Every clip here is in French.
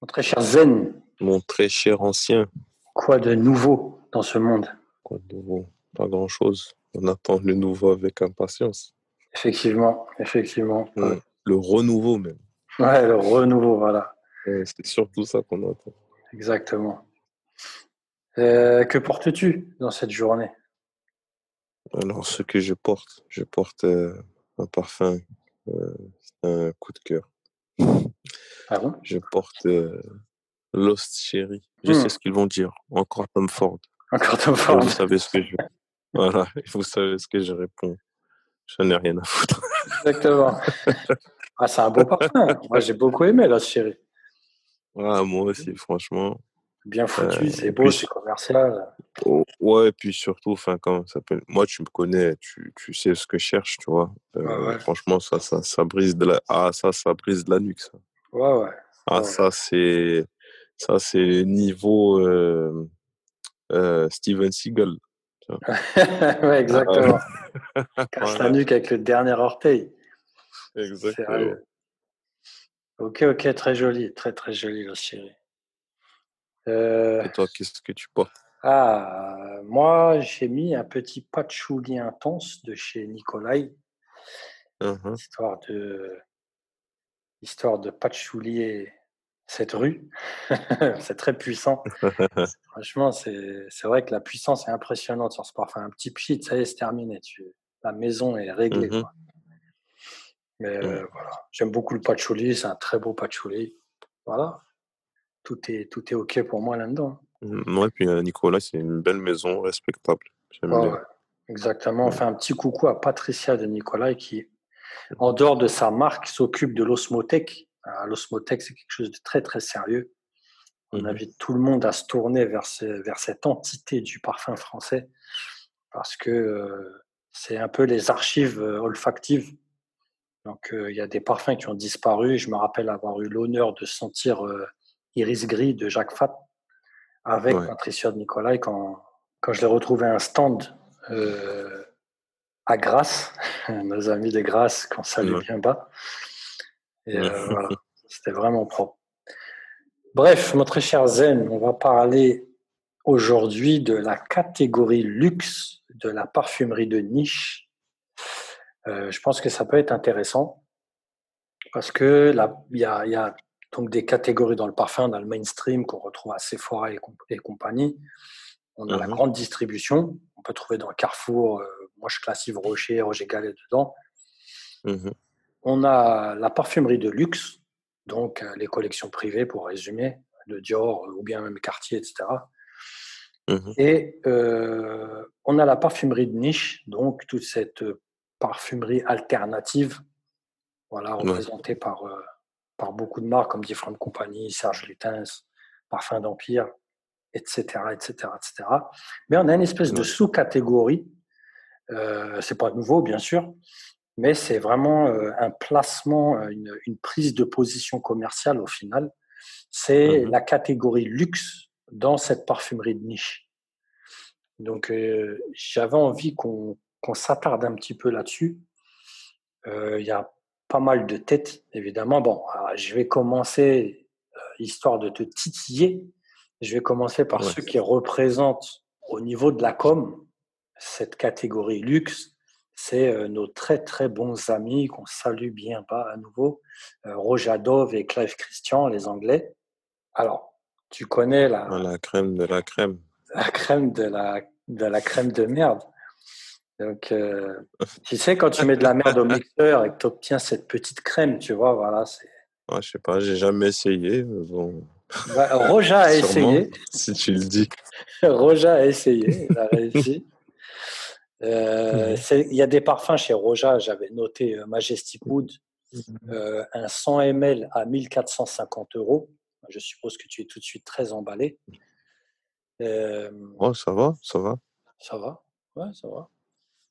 Mon très cher Zen, Mon très cher ancien. quoi de nouveau dans ce monde? Quoi de nouveau? Pas grand-chose. On attend le nouveau avec impatience. Effectivement, effectivement. Ouais. Le renouveau même. Ouais, le renouveau, voilà, Ouais, C'est surtout ça qu'on attend. exactement. Euh, que portes-tu dans cette journée? Alors, ce que je porte, je porte euh, un parfum. euh, un coup de cœur. Ah bon? Je porte euh, Lost Cherry. Je Hmm. sais ce qu'ils vont dire. Encore Tom Ford. Encore Tom Ford. vous savez ce que je. Voilà. Vous savez ce que je réponds. Je n'ai rien à foutre. Exactement. Ah, c'est un beau parfum. Moi, j'ai beaucoup aimé, là, chérie. Ah, moi aussi, franchement. Bien foutu, Euh, c'est beau, c'est commercial. Oh, ouais, et puis surtout, enfin, ça Moi, tu me connais, tu, tu sais ce que je cherche, tu vois. Euh, ouais. Franchement, ça, ça, ça brise de la. Ah, ça, ça brise de la nuque, ça. Ouais, ouais. Ah, Ouais. ça, c'est. Ça, c'est niveau euh, euh, Steven Seagal. ouais, exactement. Ah, Casse Voilà. la nuque avec le dernier orteil. Exactement. Sérieux. Ok, ok, très joli, très très joli, la chérie. Euh, Et toi, qu'est-ce que tu portes? ah, moi, j'ai mis un petit patchouli intense de chez Nikolai, Mhm. histoire de, histoire de patchoulier cette rue. c'est très puissant. Franchement, c'est c'est vrai que la puissance est impressionnante sur ce parfum. Un petit pchit, ça y est, c'est terminé. Tu, la maison est réglée. Quoi. Mais euh, voilà, j'aime beaucoup le patchouli, c'est un très beau patchouli. Voilà, tout est, tout est OK pour moi là-dedans. Ouais, puis euh, Nicolas, c'est une belle maison respectable. Ouais, ouais, exactement. On fait un petit coucou à Patricia de Nicolai qui, en dehors de sa marque, s'occupe de l'osmothèque. L'osmothèque, c'est quelque chose de très, très sérieux. On Mhm. invite tout le monde à se tourner vers, ce- vers cette entité du parfum français parce que euh, c'est un peu les archives euh, olfactives. Donc, euh, il y a des parfums qui ont disparu. Je me rappelle avoir eu l'honneur de sentir Iris Gris de Jacques Fat avec Ouais. Patricia de Nicolai quand, quand je l'ai retrouvé à un stand euh, à Grasse, nos amis de Grasse qu'on salue bien bas. Et euh, voilà, c'était vraiment propre. Bref, mon très cher Zen, on va parler aujourd'hui de la catégorie luxe de la parfumerie de niche. Euh, je pense que ça peut être intéressant parce que là, il y a, il y a donc des catégories dans le parfum, dans le mainstream qu'on retrouve à Sephora et, comp- et compagnie. On a la Mhm. grande distribution, on peut trouver dans Carrefour, euh, moi je classe Yves Rocher, Roger Gallet dedans. Mhm. On a la parfumerie de luxe, donc euh, les collections privées pour résumer, de Dior euh, ou bien même Cartier, etc. Et euh, on a la parfumerie de niche, donc toute cette parfumerie alternative, voilà, représentée par, euh, par beaucoup de marques comme Different Company, Serge Lutens, Parfum d'Empire, etc., etc., etc. Mais on a une espèce de sous-catégorie. Euh, c'est pas nouveau, bien sûr, mais c'est vraiment euh, un placement, euh, une, une prise de position commerciale au final. C'est Mhm. la catégorie luxe dans cette parfumerie de niche. Donc, euh, j'avais envie qu'on s'attarde un petit peu là-dessus. Il y a pas mal de têtes, évidemment. Bon, alors, je vais commencer, histoire de te titiller, je vais commencer par Ouais. ceux qui représentent au niveau de la com cette catégorie luxe. C'est euh, nos très très bons amis qu'on salue bien bas à nouveau, euh, Roger Dove et Clive Christian, les Anglais. Alors, tu connais la, Ah, La crème de la crème. la crème de la, de la crème de merde. Donc, euh, tu sais, quand tu mets de la merde au mixeur et que tu obtiens cette petite crème, tu vois, voilà. c'est- Ah, je sais pas, j'ai jamais essayé. Bon, Bah, Roja a essayé. si tu le dis. Roja a essayé, il a réussi. Euh, Il y a des parfums chez Roja, j'avais noté euh, Majestic Wood, euh, un 100 ml à 1450 euros. Je suppose que tu es tout de suite très emballé. Euh, Oh, ça va, ça va. ça va Ouais, ça va.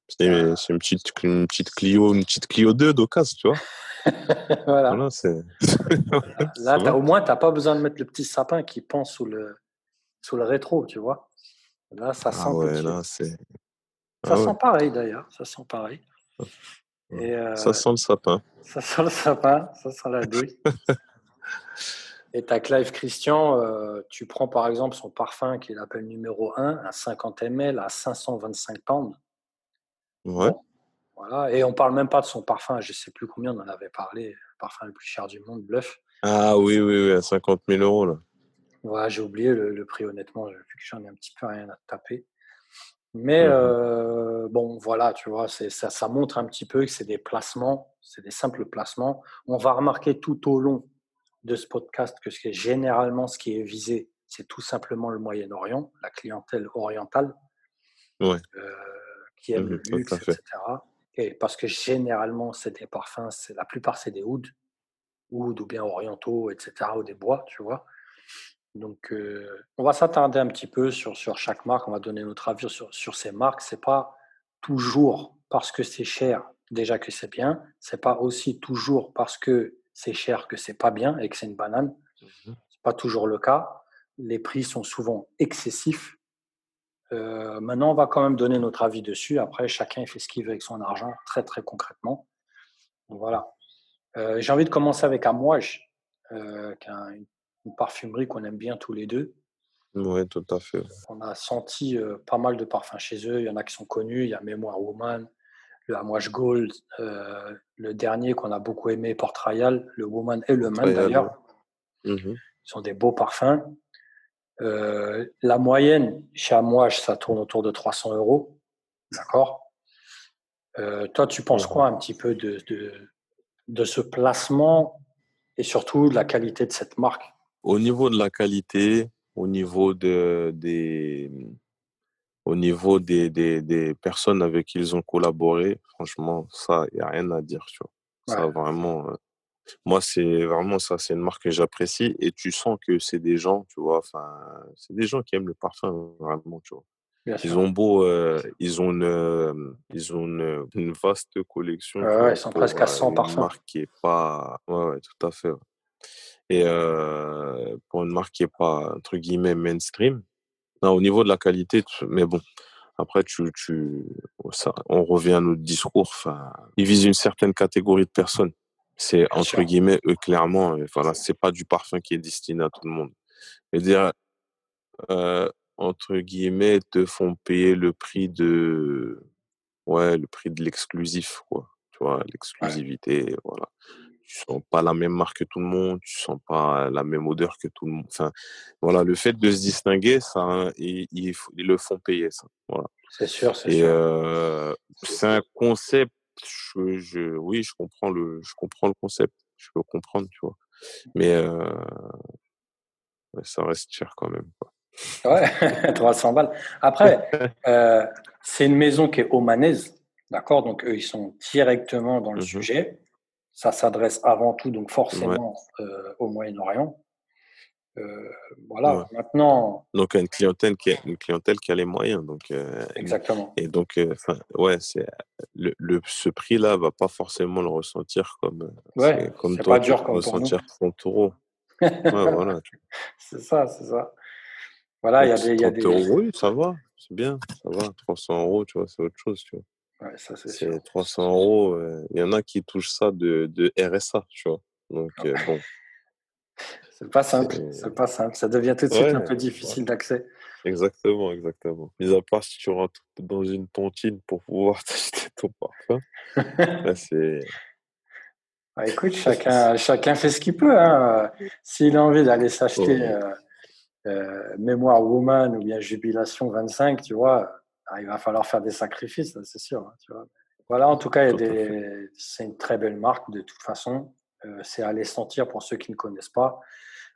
C'est Ah. c'est une petite, une petite Clio, une petite Clio 2 d'occasion, tu vois. voilà. Là, au moins, tu n'as pas besoin de mettre le petit sapin qui pend sous le, sous le rétro, tu vois. Là, ça sent Ah ouais, là, c'est. Ça Ah ouais. sent pareil d'ailleurs, ça sent pareil. Ouais. Et euh, Ça sent le sapin. ça sent le sapin, ça sent la douille. Et ta Clive Christian, euh, tu prends par exemple son parfum qu'il appelle numéro 1, un 50 ml à 525 pounds. Ouais. Voilà. Et on parle même pas de son parfum, je sais plus combien on en avait parlé, le parfum le plus cher du monde, Bluff. Ah oui, oui, oui, à 50 000 euros là. Ouais, j'ai oublié le, prix honnêtement, vu que j'en ai un petit peu rien à taper. Mais Mhm. euh, bon, voilà, tu vois, ça, ça montre un petit peu que c'est des placements, c'est des simples placements. On va remarquer tout au long de ce podcast que c'est généralement ce qui est visé, c'est tout simplement le Moyen-Orient, la clientèle orientale, Ouais. euh, qui aime Mhm, le luxe, etc. Et parce que généralement, c'est des parfums, c'est la plupart c'est des ouds, ouds ou bien orientaux, etc. ou des bois, tu vois. Donc, euh, on va s'attarder un petit peu sur, sur chaque marque. On va donner notre avis sur, sur ces marques. C'est pas toujours parce que c'est cher déjà que c'est bien. C'est pas aussi toujours parce que c'est cher que c'est pas bien et que c'est une banane. Mhm. C'est pas toujours le cas. Les prix sont souvent excessifs. Euh, maintenant, on va quand même donner notre avis dessus. Après, chacun fait ce qu'il veut avec son argent, très très concrètement. Donc, voilà. Euh, J'ai envie de commencer avec Amouage, euh, qui est un- une parfumerie qu'on aime bien tous les deux. Ouais, tout à fait. On a senti euh, pas mal de parfums chez eux. Il y en a qui sont connus. Il y a Mémoire Woman, le Amouage Gold, euh, le dernier qu'on a beaucoup aimé, Port Royal, le Woman et le Man d'ailleurs. Mhm. Ils sont des beaux parfums. Euh, la moyenne chez Amouage, ça tourne autour de 300 euros. D'accord? Toi, tu penses quoi un petit peu de, de, de ce placement et surtout de la qualité de cette marque? Au niveau de la qualité, au niveau de, des, au niveau des, des, des personnes avec qui ils ont collaboré, franchement, ça, il n'y a rien à dire, tu vois. Ça, Ouais. vraiment, euh, moi, c'est vraiment ça, c'est une marque que j'apprécie et tu sens que c'est des gens, tu vois, enfin, c'est des gens qui aiment le parfum, vraiment, tu vois. Bien Ils sûr. ont beau, euh, ils ont une, euh, ils ont une, une vaste collection, Ouais, ouais, ils sont presque à euh, 100 une parfums. marque qui est pas, ouais, ouais, tout à fait. Et euh, pour une marque qui est pas, entre guillemets, mainstream, non, au niveau de la qualité, tu- mais bon, après, tu, tu, ça, on revient à notre discours, enfin, ils visent une certaine catégorie de personnes. C'est, entre guillemets, eux, clairement, voilà, c'est pas du parfum qui est destiné à tout le monde. Et dire, euh, entre guillemets, te font payer le prix de, ouais, le prix de l'exclusif, quoi. Tu vois, l'exclusivité, voilà. Tu sens pas la même marque que tout le monde, tu sens pas la même odeur que tout le monde. Enfin, voilà, le fait de se distinguer, ça, hein, ils, ils, ils le font payer, ça. Voilà. C'est sûr, c'est sûr. euh, c'est un concept, je, je, oui, je comprends le, je comprends le concept, je peux comprendre, tu vois. Mais euh, ça reste cher quand même. Quoi. Ouais, 300 balles. Après, euh, c'est une maison qui est omanaise, d'accord? Donc, eux, ils sont directement dans le Mhm. sujet. Ça s'adresse avant tout, donc forcément, euh, au Moyen-Orient. Euh, voilà, Ouais. maintenant, Donc une clientèle qui a, une clientèle qui a les moyens. Donc euh, exactement. et donc, ouais, c'est le, le ce prix-là va pas forcément le ressentir comme Ouais, c'est comme c'est toi pas dur comme pour ressentir 30 euros. Voilà. C'est ça, c'est ça. Voilà, il y a des. y a 30 des... euros, oui, ça va, c'est bien, ça va. 300 euros, tu vois, c'est autre chose, tu vois. Ouais, ça, c'est sûr. C'est 300 euros. Il y en a qui touchent ça de, de RSA, tu vois? Donc, euh, bon. C'est pas simple, C'est- pas simple. Ça devient tout de suite Ouais, un peu difficile d'accès. Exactement, exactement. Mis à part si tu rentres dans une tontine pour pouvoir t'acheter ton parfum, là, c'est. Bah, écoute, chacun, chacun fait ce qu'il peut. Hein. S'il a envie d'aller s'acheter Ouais. euh, euh, Mémoire Woman ou bien Jubilation 25, tu vois, ah, il va falloir faire des sacrifices, ça, c'est sûr. hein, tu vois. Voilà, en tout cas, des... c'est une très belle marque de toute façon. Euh, c'est à aller sentir pour ceux qui ne connaissent pas.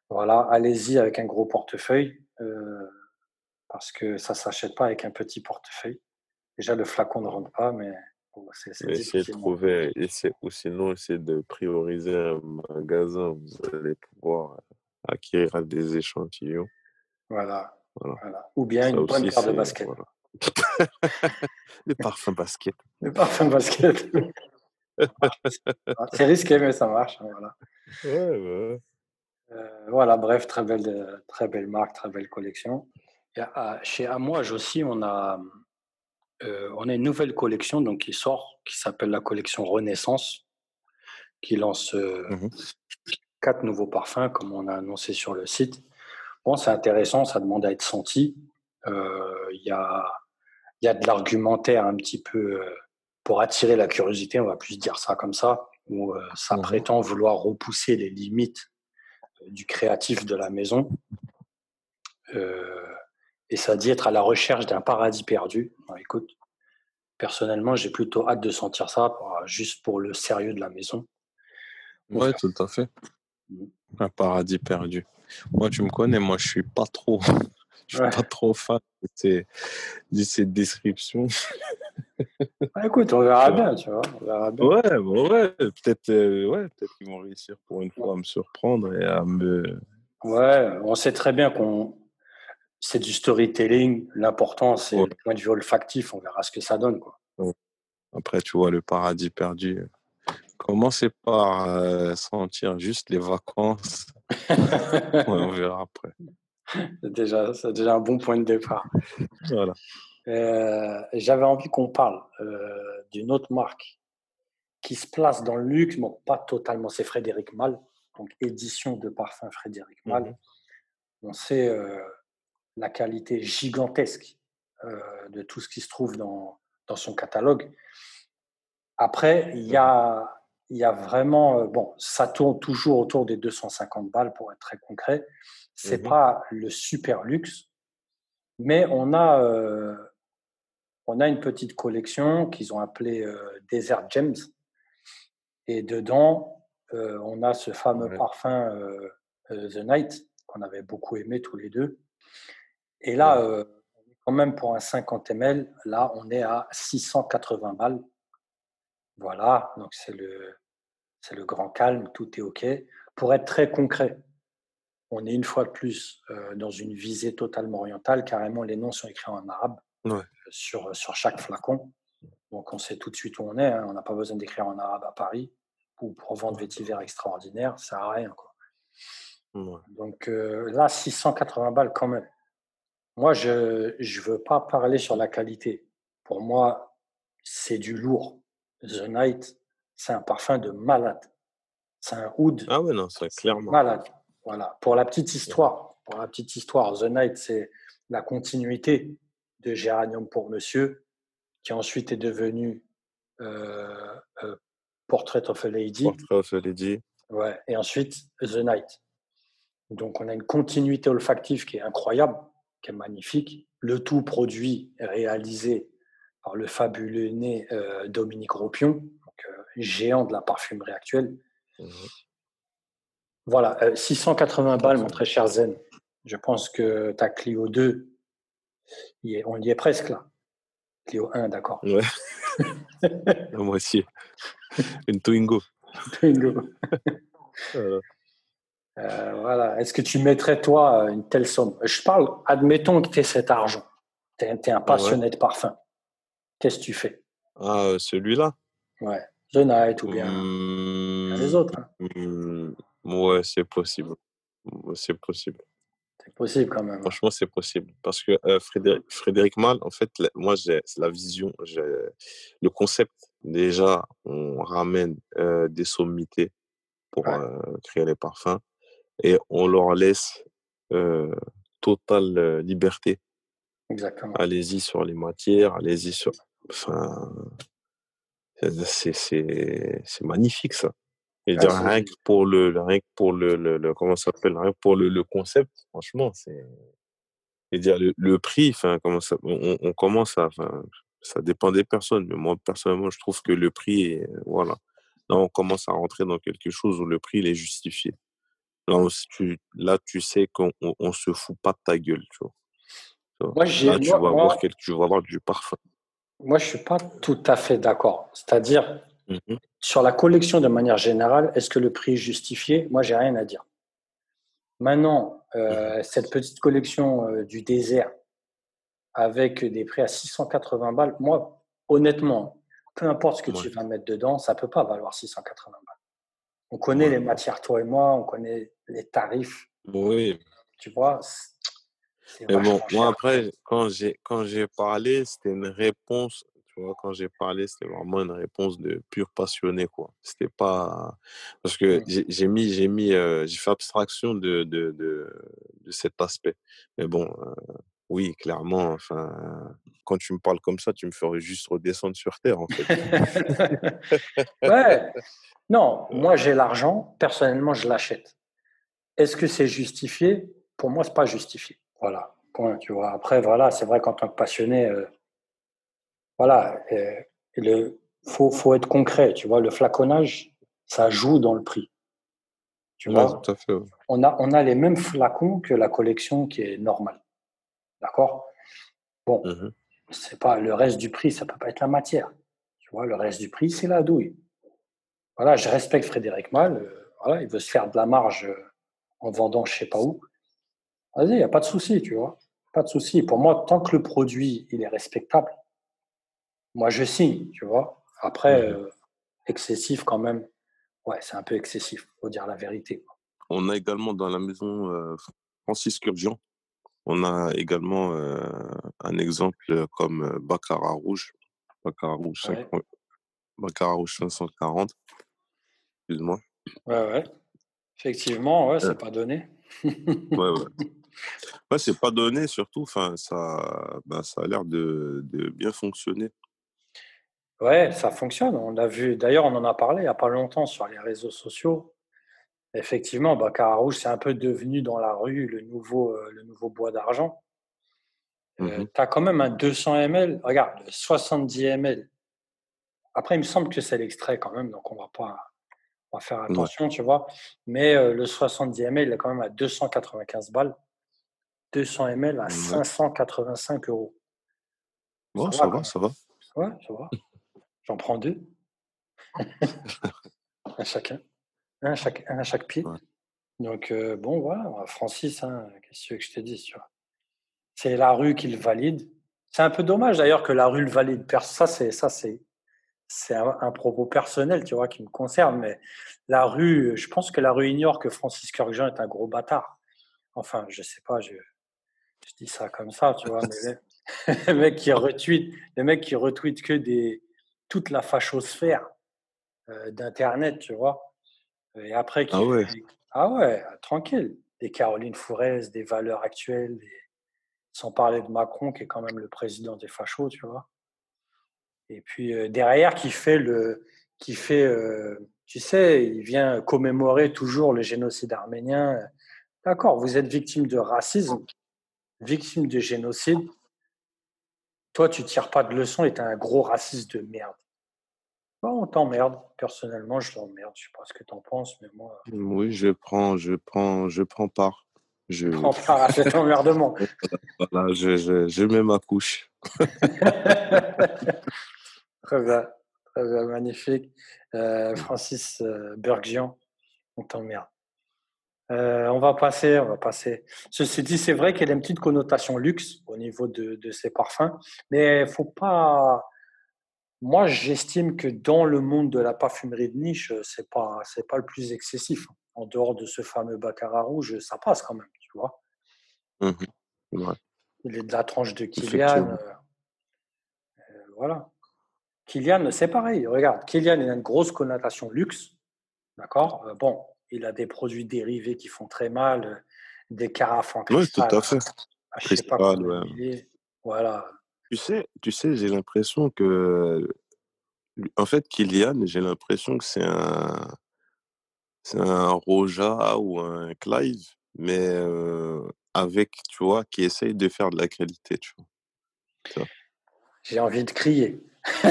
Voilà, allez-y avec un gros portefeuille euh, parce que ça ne s'achète pas avec un petit portefeuille. Déjà, le flacon ne rentre pas, mais bon, c'est essayez de trouver, essaie- ou sinon, essayez de prioriser un magasin vous allez pouvoir acquérir des échantillons. Voilà, Voilà. voilà. Ou bien Ça une bonne paire de baskets. Voilà. Les parfums basket. Le parfum basket. c'est risqué, mais ça marche. hein, Voilà. Ouais, ouais. Euh, voilà, bref, très belle, euh, très belle marque, très belle collection. Et à- chez Amouage aussi, on a, euh, on a une nouvelle collection donc, qui sort, qui s'appelle la collection Renaissance, qui lance, euh, Mhm. quatre nouveaux parfums, comme on a annoncé sur le site. Bon, c'est intéressant, ça demande à être senti. Il y, a, y a de l'argumentaire un petit peu pour attirer la curiosité, on va plus dire ça comme ça, où ça mmh prétend vouloir repousser les limites du créatif de la maison. et ça dit être à la recherche d'un paradis perdu. écoute, personnellement, j'ai plutôt hâte de sentir ça, juste pour le sérieux de la maison. Oui, tout à fait. Mmh. Un paradis perdu. Moi, tu me connais, moi, je suis pas trop, je suis pas trop fan de ces, de ces descriptions. Bah, écoute, on verra bien, tu vois. On verra bien. Ouais, bon, ouais, peut-être, euh, ouais, peut-être qu'ils vont réussir pour une fois à me surprendre et à me. Ouais, on sait très bien qu'on c'est du storytelling. L'important, c'est le point de vue olfactif. On verra ce que ça donne, quoi. Après, tu vois, le paradis perdu. Commencez par euh, sentir juste les vacances? on verra après. C'est déjà, déjà un bon point de départ. Voilà. Euh, j'avais envie qu'on parle euh, d'une autre marque qui se place dans le luxe, mais pas totalement. C'est Frédéric Mal, donc édition de parfum Frédéric Mal. Mhm. On sait la qualité gigantesque de tout ce qui se trouve dans, dans son catalogue. Après, il y a y a vraiment, euh, bon, ça tourne toujours autour des 250 balles pour être très concret. C'est mmh pas le super luxe, mais on a, euh, on a une petite collection qu'ils ont appelée euh, Desert Gems. Et dedans, on a ce fameux parfum The Night qu'on avait beaucoup aimé tous les deux. Et là, quand même pour un 50 ml, là, on est à 680 balles. Voilà, donc c'est le, c'est le grand calme, tout est OK. Pour être très concret, on est une fois de plus euh, dans une visée totalement orientale. Carrément, les noms sont écrits en arabe euh, sur, sur chaque flacon. Donc, on sait tout de suite où on est. Hein. On n'a pas besoin d'écrire en arabe à Paris ou pour vendre vétiver extraordinaire. Ça n'a rien. Quoi. Donc, euh, là, 680 balles quand même. Moi, je ne veux pas parler sur la qualité. Pour moi, c'est du lourd. The Night, c'est un parfum de malade. C'est un oud. Ah ouais, non, c'est clairement. Malade. Voilà. Pour la petite histoire, pour la petite histoire, The Night, c'est la continuité de Géranium pour Monsieur, qui ensuite est devenu euh, euh, Portrait of a Lady. Portrait of a Lady. Ouais. Et ensuite The Night. Donc on a une continuité olfactive qui est incroyable, qui est magnifique. Le tout produit réalisé par le fabuleux né euh, Dominique Ropion, géant de la parfumerie actuelle. Mmh voilà, 680 euh, balles, mon très cher Zen. Je pense que ta Clio 2, on y est presque là. Clio 1, d'accord. Ouais. Moi aussi. Une Twingo. Twingo. Euh, voilà. Est-ce que tu mettrais, toi, une telle somme? Je parle, admettons que tu aies cet argent. Tu es, un passionné de parfum. Qu'est-ce que tu fais? Ah, celui-là? Ouais. The Night ou bien les autres. Hein. Mmh, ouais, c'est possible. C'est possible. C'est possible quand même. Hein. Franchement, c'est possible. Parce que euh, Frédéric, Frédéric Mal, en fait, moi, j'ai la vision, le concept. Déjà, on ramène euh, des sommités pour euh, créer les parfums et on leur laisse totale liberté. Exactement. Allez-y sur les matières, allez-y sur. Enfin, c'est magnifique ça. Et ah, rien que pour le, rien que pour le, le, comment ça s'appelle, rien que pour le, le concept, franchement, c'est. Et dire le, le, prix, enfin, comment ça, on, on commence à, ça dépend des personnes, mais moi personnellement, je trouve que le prix, est, voilà, là, on commence à rentrer dans quelque chose où le prix il est justifié. Là, tu, là, tu sais qu'on on, se fout pas de ta gueule, tu vois. Moi, là, tu, vas quelque, tu vas avoir du parfum. Moi, je ne suis pas tout à fait d'accord. C'est-à-dire, mmh sur la collection de manière générale, est-ce que le prix est justifié? Moi, j'ai rien à dire. Maintenant, euh, mmh cette petite collection euh, du désert avec des prix à 680 balles, moi, honnêtement, peu importe ce que tu vas mettre dedans, ça ne peut pas valoir 680 balles. On connaît les matières, toi et moi, on connaît les tarifs. Oui. Tu vois, mais bon, moi après, quand j'ai parlé, c'était une réponse. Tu vois, quand j'ai parlé, c'était vraiment une réponse de pur passionné, quoi. C'était pas parce que Mmh. j'ai mis, j'ai mis, euh, j'ai fait abstraction de, de, de, de cet aspect. Mais bon, euh, oui, clairement. Enfin, quand tu me parles comme ça, tu me ferais juste redescendre sur terre, en fait. ouais. Non, moi j'ai l'argent. Personnellement, je l'achète. Est-ce que c'est justifié? Pour moi, c'est pas justifié. Voilà. Point. Tu vois. Après, voilà, c'est vrai qu'en tant que passionné, euh, voilà, euh, le faut, faut être concret. Tu vois, le flaconnage, ça joue dans le prix. Tu Ouais, vois, tout à fait. ouais. on a, on a les mêmes flacons que la collection qui est normale. D'accord? Bon, c'est pas le reste du prix, ça peut pas être la matière. Tu vois, le reste du prix, c'est la douille. Voilà, je respecte Frédéric Mal. euh, voilà, il veut se faire de la marge euh, en vendant je sais pas où. Vas-y, il n'y a pas de souci, tu vois. Pas de souci. Pour moi, tant que le produit il est respectable, moi je signe, tu vois. Après, euh, excessif quand même. Ouais, c'est un peu excessif, faut dire la vérité. On a également dans la maison euh, Francis Curdian. On a également euh, un exemple comme Baccarat Rouge. Baccarat Rouge, cinq- Ouais, ouais, Baccarat Rouge 540, excuse-moi. ouais, ouais. Effectivement, ouais, c'est pas donné. ouais, ouais. Ouais, c'est pas donné, surtout, enfin, ça, ben, ça a l'air de, de bien fonctionner. Ouais, ça fonctionne. On l'a vu. D'ailleurs, on en a parlé il n'y a pas longtemps sur les réseaux sociaux. Effectivement, Baccarat Rouge, c'est un peu devenu dans la rue le nouveau, euh, le nouveau bois d'argent. Euh, Mhm. tu as quand même un 200 ml. Regarde, 70 ml. Après, il me semble que c'est l'extrait quand même, donc on va pas on va faire Ouais. attention, tu vois. Mais euh, le 70 ml, il est quand même à 295 balles. 200 ml à Ouais. 585 euros. Ça Bon, ça va, ça va. Ouais, ça va. J'en prends deux, un chacun. Un à chaque, un à chaque pied. Ouais. Donc, euh, bon, voilà, Francis, hein, qu'est-ce que tu veux que je te dise, tu vois? C'est la rue qui le valide. C'est un peu dommage d'ailleurs que la rue le valide. Ça, c'est ça, c'est c'est un, un propos personnel, tu vois, qui me concerne. Mais la rue, je pense que la rue ignore que Francis Kurkjean est un gros bâtard. Enfin, je sais pas, je, je dis ça comme ça, tu vois. Mais le, le mec qui retweet, le mec qui retweet que des toute la fachosphère euh, d'internet, tu vois. Et après qui Ah ouais. ah ouais, tranquille. Des Caroline Fourez, des valeurs actuelles, des- sans parler de Macron qui est quand même le président des fachos, tu vois. Et puis euh, derrière qui fait le qui fait euh, tu sais, il vient commémorer toujours le génocide arménien. D'accord, vous êtes victime de racisme, victime de génocide. Toi, tu tires pas de leçon et tu es un gros raciste de merde. Bon, on t'emmerde. Personnellement, je l'emmerde. Je sais pas ce que tu en penses, mais moi, Oui, je prends, je prends, je prends part. Je, prends part à cet emmerdement. voilà, je, je, je mets ma couche. Très bien, très bien, magnifique. Euh, Francis euh, Bergjian, on t'emmerde. Euh, on va passer, on va passer. Ceci dit, c'est vrai qu'elle a une petite connotation luxe au niveau de, de ses parfums, mais faut pas. Moi, j'estime que dans le monde de la parfumerie de niche, c'est pas, c'est pas le plus excessif. En dehors de ce fameux baccarat rouge, ça passe quand même, tu vois. Ouais, Il est de la tranche de Kylian. euh, euh, voilà. Kylian, c'est pareil. Regarde, Kylian, il a une grosse connotation luxe. D'accord Bon, il a des produits dérivés qui font très mal, des carafes en Oui, tout cristal à fait. à pas Cristal, ouais. milliers. Voilà. Tu sais, tu sais, j'ai l'impression que, en fait, Kylian, j'ai l'impression que c'est un, c'est un Roja ou un Clive, mais euh, avec, tu vois, qui essaye de faire de la qualité, tu vois? J'ai envie de crier.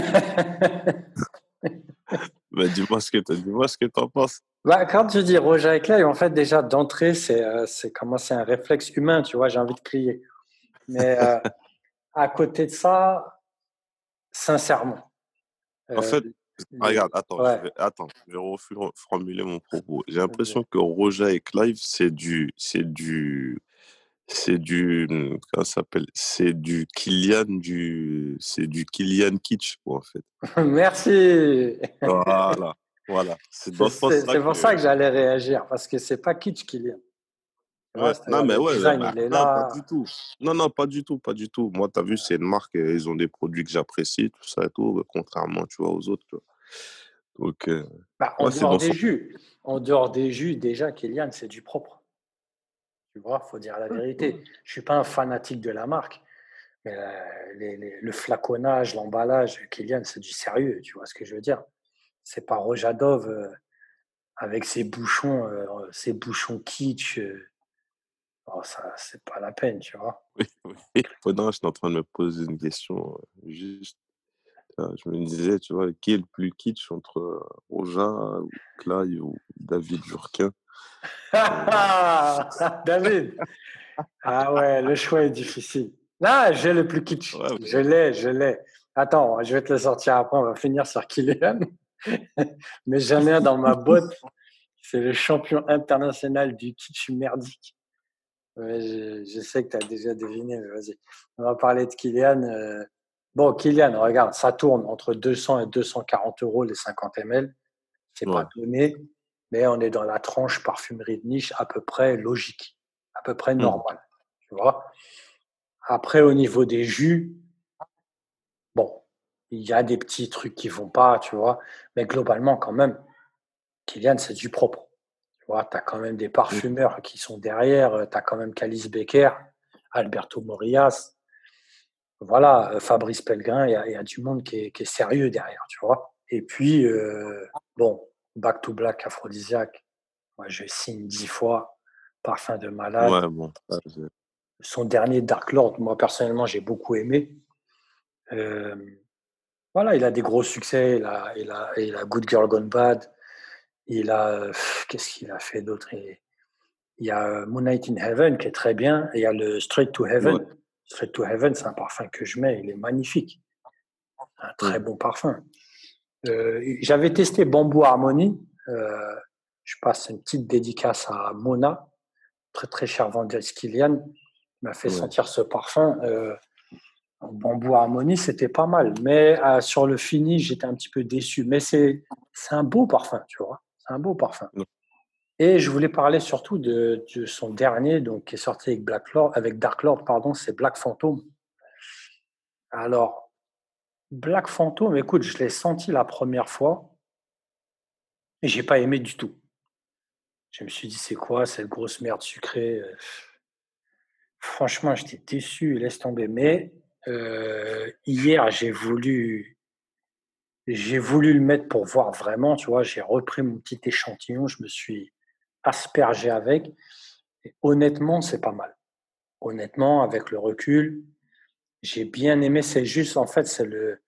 Bah, dis-moi ce que t'as, dis-moi ce que t'en penses. Bah, quand tu dis Roger avec en fait, déjà d'entrée, c'est euh, c'est comment c'est un réflexe humain, tu vois, j'ai envie de crier. Mais euh, à côté de ça, sincèrement, En euh, fait, les- regarde, attends, ouais, je vais, attends, je vais reformuler mon propos. J'ai l'impression que Roja et Clive, c'est du, c'est du, c'est du, comment ça s'appelle? C'est du Kylian, du, c'est du Kylian Kitsch, quoi, en fait. Merci. Voilà, voilà. C'est pour ça que, j'allais réagir, parce que c'est pas kitsch Kylian. Non, mais ouais, bah, non, pas du tout. Non, non, pas du tout, pas du tout. Moi, tu as vu, c'est une marque, ils ont des produits que j'apprécie, tout ça et tout, contrairement, tu vois, aux autres. Donc, euh, bah, en dehors des jus, en dehors des jus, déjà, Kylian, c'est du propre. Tu vois, faut dire la vérité. Je suis pas un fanatique de la marque, mais euh, le flaconnage, l'emballage, Kylian, c'est du sérieux. Tu vois ce que je veux dire C'est pas Rojadov euh, avec ses bouchons, ses bouchons kitsch. Oh, ça, c'est pas la peine, tu vois. Oui, oui. Pendant, j'étais en train de me poser une question juste. Je me disais, tu vois, qui est le plus kitsch entre Roja, ou Clay ou David Jurquin David Ah ouais, le choix est difficile. Là, j'ai le plus kitsch. Je l'ai, je l'ai. Attends, je vais te le sortir après, on va finir sur Kylian. Mais j'en ai un dans ma botte. C'est le champion international du kitsch merdique. je, sais que tu as déjà deviné, mais vas-y. On va parler de Kylian. Euh. Bon, Kylian, regarde, ça tourne entre 200 et 240 euros les 50 ml. C'est pas donné mais on est dans la tranche parfumerie de niche à peu près logique, à peu près mmh. normale. Tu vois Après, au niveau des jus, bon, il y a des petits trucs qui vont pas, tu vois, mais globalement, quand même, Kylian, c'est du propre. Tu vois, tu as quand même des parfumeurs qui sont derrière, tu as quand même Calice Becker, Alberto Morias, voilà, euh, Fabrice Pellegrin, il y, a du monde qui est, sérieux derrière, tu vois. Et puis, euh, bon, Back to Black aphrodisiaque. Moi, je signe dix fois. Parfum de malade. Son dernier Dark Lord, moi personnellement, j'ai beaucoup aimé. Euh, voilà, il a des gros succès. Il a, il a, il a Good Girl Gone Bad. Il a. Qu'est-ce qu'il a fait d'autre? Il, y a Moonlight in Heaven qui est très bien. Et il y a le Straight to Heaven. Straight to Heaven, c'est un parfum que je mets. Il est magnifique. Un très bon parfum. Euh, j'avais testé Bamboo Harmony. Euh, je passe une petite dédicace à Mona, très très cher vendeuse Kylian, m'a fait sentir ce parfum. Euh, Bamboo Harmony, c'était pas mal, mais sur le fini, j'étais un petit peu déçu. Mais c'est un beau parfum, tu vois. C'est un beau parfum. Et je voulais parler surtout de, son dernier, donc qui est sorti avec Black Lord, avec Dark Lord, pardon, c'est Black Phantom. Alors, Black Phantom, écoute, je l'ai senti la première fois et j'ai pas aimé du tout. Je me suis dit, c'est quoi cette grosse merde sucrée euh, Franchement, j'étais déçu, laisse tomber. Mais euh, hier, j'ai voulu, j'ai voulu le mettre pour voir vraiment, tu vois. J'ai repris mon petit échantillon, je me suis aspergé avec. Honnêtement, c'est pas mal. Honnêtement, avec le recul, j'ai bien aimé. C'est juste, en fait, c'est le,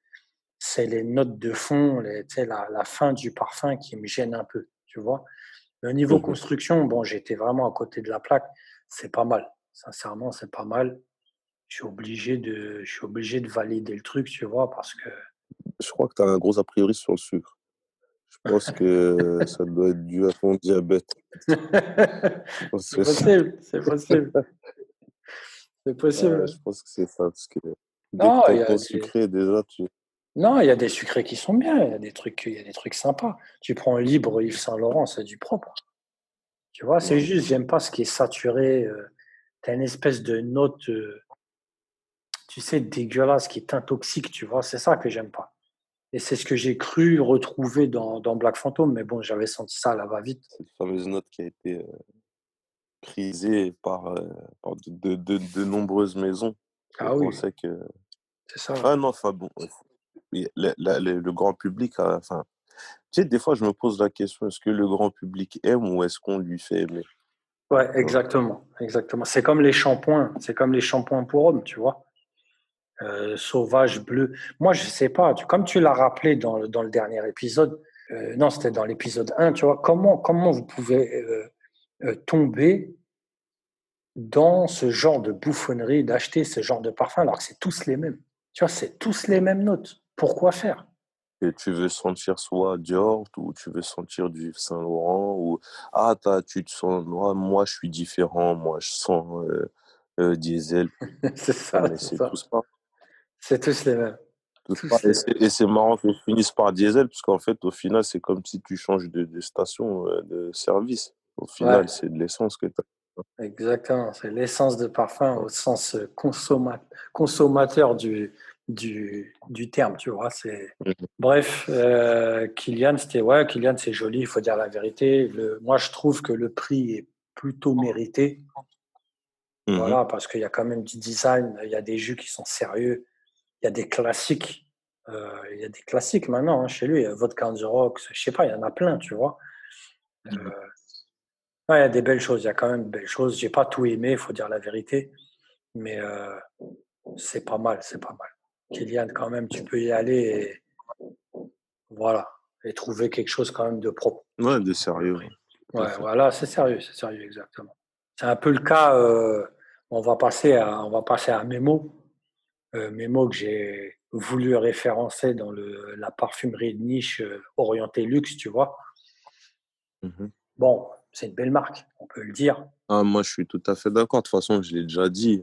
c'est les notes de fond, les, la, la, fin du parfum qui me gêne un peu, tu vois. Mais au niveau mmh construction, bon, j'étais vraiment à côté de la plaque. C'est pas mal. Sincèrement, c'est pas mal. Je suis obligé de, je suis obligé de valider le truc, tu vois, parce que. Je crois que tu as un gros a priori sur le sucre. Je pense que ça doit être dû à ton diabète. c'est possible, c'est possible. C'est possible. je pense que c'est ça, parce que dès non, que tu sucré, déjà, tu... Non, il y a des sucrés qui sont bien, il y a des trucs, il y a des trucs sympas. Tu prends Libre Yves Saint Laurent, c'est du propre. Tu vois, c'est juste, j'aime pas ce qui est saturé. Euh, tu as une espèce de note, euh, tu sais, dégueulasse qui t'intoxique, tu vois, c'est ça que j'aime pas. Et c'est ce que j'ai cru retrouver dans, Black Phantom, mais bon, j'avais senti ça là-bas vite. Cette fameuse note qui a été euh, prisé par, euh, par de, de, de, nombreuses maisons. Ah oui. que. C'est ça. Ah non, enfin bon. Le, le, le, grand public, enfin. Tu sais, des fois, je me pose la question est-ce que le grand public aime ou est-ce qu'on lui fait aimer? Ouais, exactement. exactement. C'est comme les shampoings. C'est comme les shampoings pour hommes, tu vois? Euh, sauvage, bleu. Moi, je sais pas. Tu, comme tu l'as rappelé dans, dans, le dernier épisode, euh, non, c'était dans l'épisode 1, tu vois, comment, comment vous pouvez euh, euh, tomber dans ce genre de bouffonnerie, d'acheter ce genre de parfum alors que c'est tous les mêmes. Tu vois, c'est tous les mêmes notes. Pourquoi faire? Et tu veux sentir soit Dior ou tu veux sentir du Saint Laurent ou ah tu te sens moi je suis différent moi je sens euh, euh, diesel. C'est ça c'est tous pas. C'est tous les mêmes. Et c'est marrant qu'ils finissent par diesel parce qu'en fait au final c'est comme si tu changes de, de station de service au final, c'est de l'essence que tu as. Exactement, c'est l'essence de parfum au sens consommateur du, du, du, terme, tu vois. C'est... Mhm. Bref, euh, Kylian, c'était ouais, Kylian, c'est joli, il faut dire la vérité. Le, moi, je trouve que le prix est plutôt mérité. Mhm. Voilà, parce qu'il y a quand même du design, il y a des jus qui sont sérieux, il y a des classiques. Euh, il y a des classiques maintenant hein, chez lui. Vodka the Rocks, je sais pas, il y en a plein, tu vois. Euh, mhm il y a des belles choses. Il y a quand même de belles choses. J'ai pas tout aimé, il faut dire la vérité. Mais euh, c'est pas mal, c'est pas mal. Kylian, quand même, tu peux y aller et voilà. Et trouver quelque chose quand même de propre. Ouais, de sérieux. Ouais, voilà, c'est sérieux, c'est sérieux, exactement. C'est un peu le cas. Euh, on va passer à, on va passer à Memo. Euh, Memo que j'ai voulu référencer dans le, la parfumerie de niche orientée luxe, tu vois. Mmh bon, c'est une belle marque, on peut le dire. Ah, moi, je suis tout à fait d'accord. De toute façon, je l'ai déjà dit.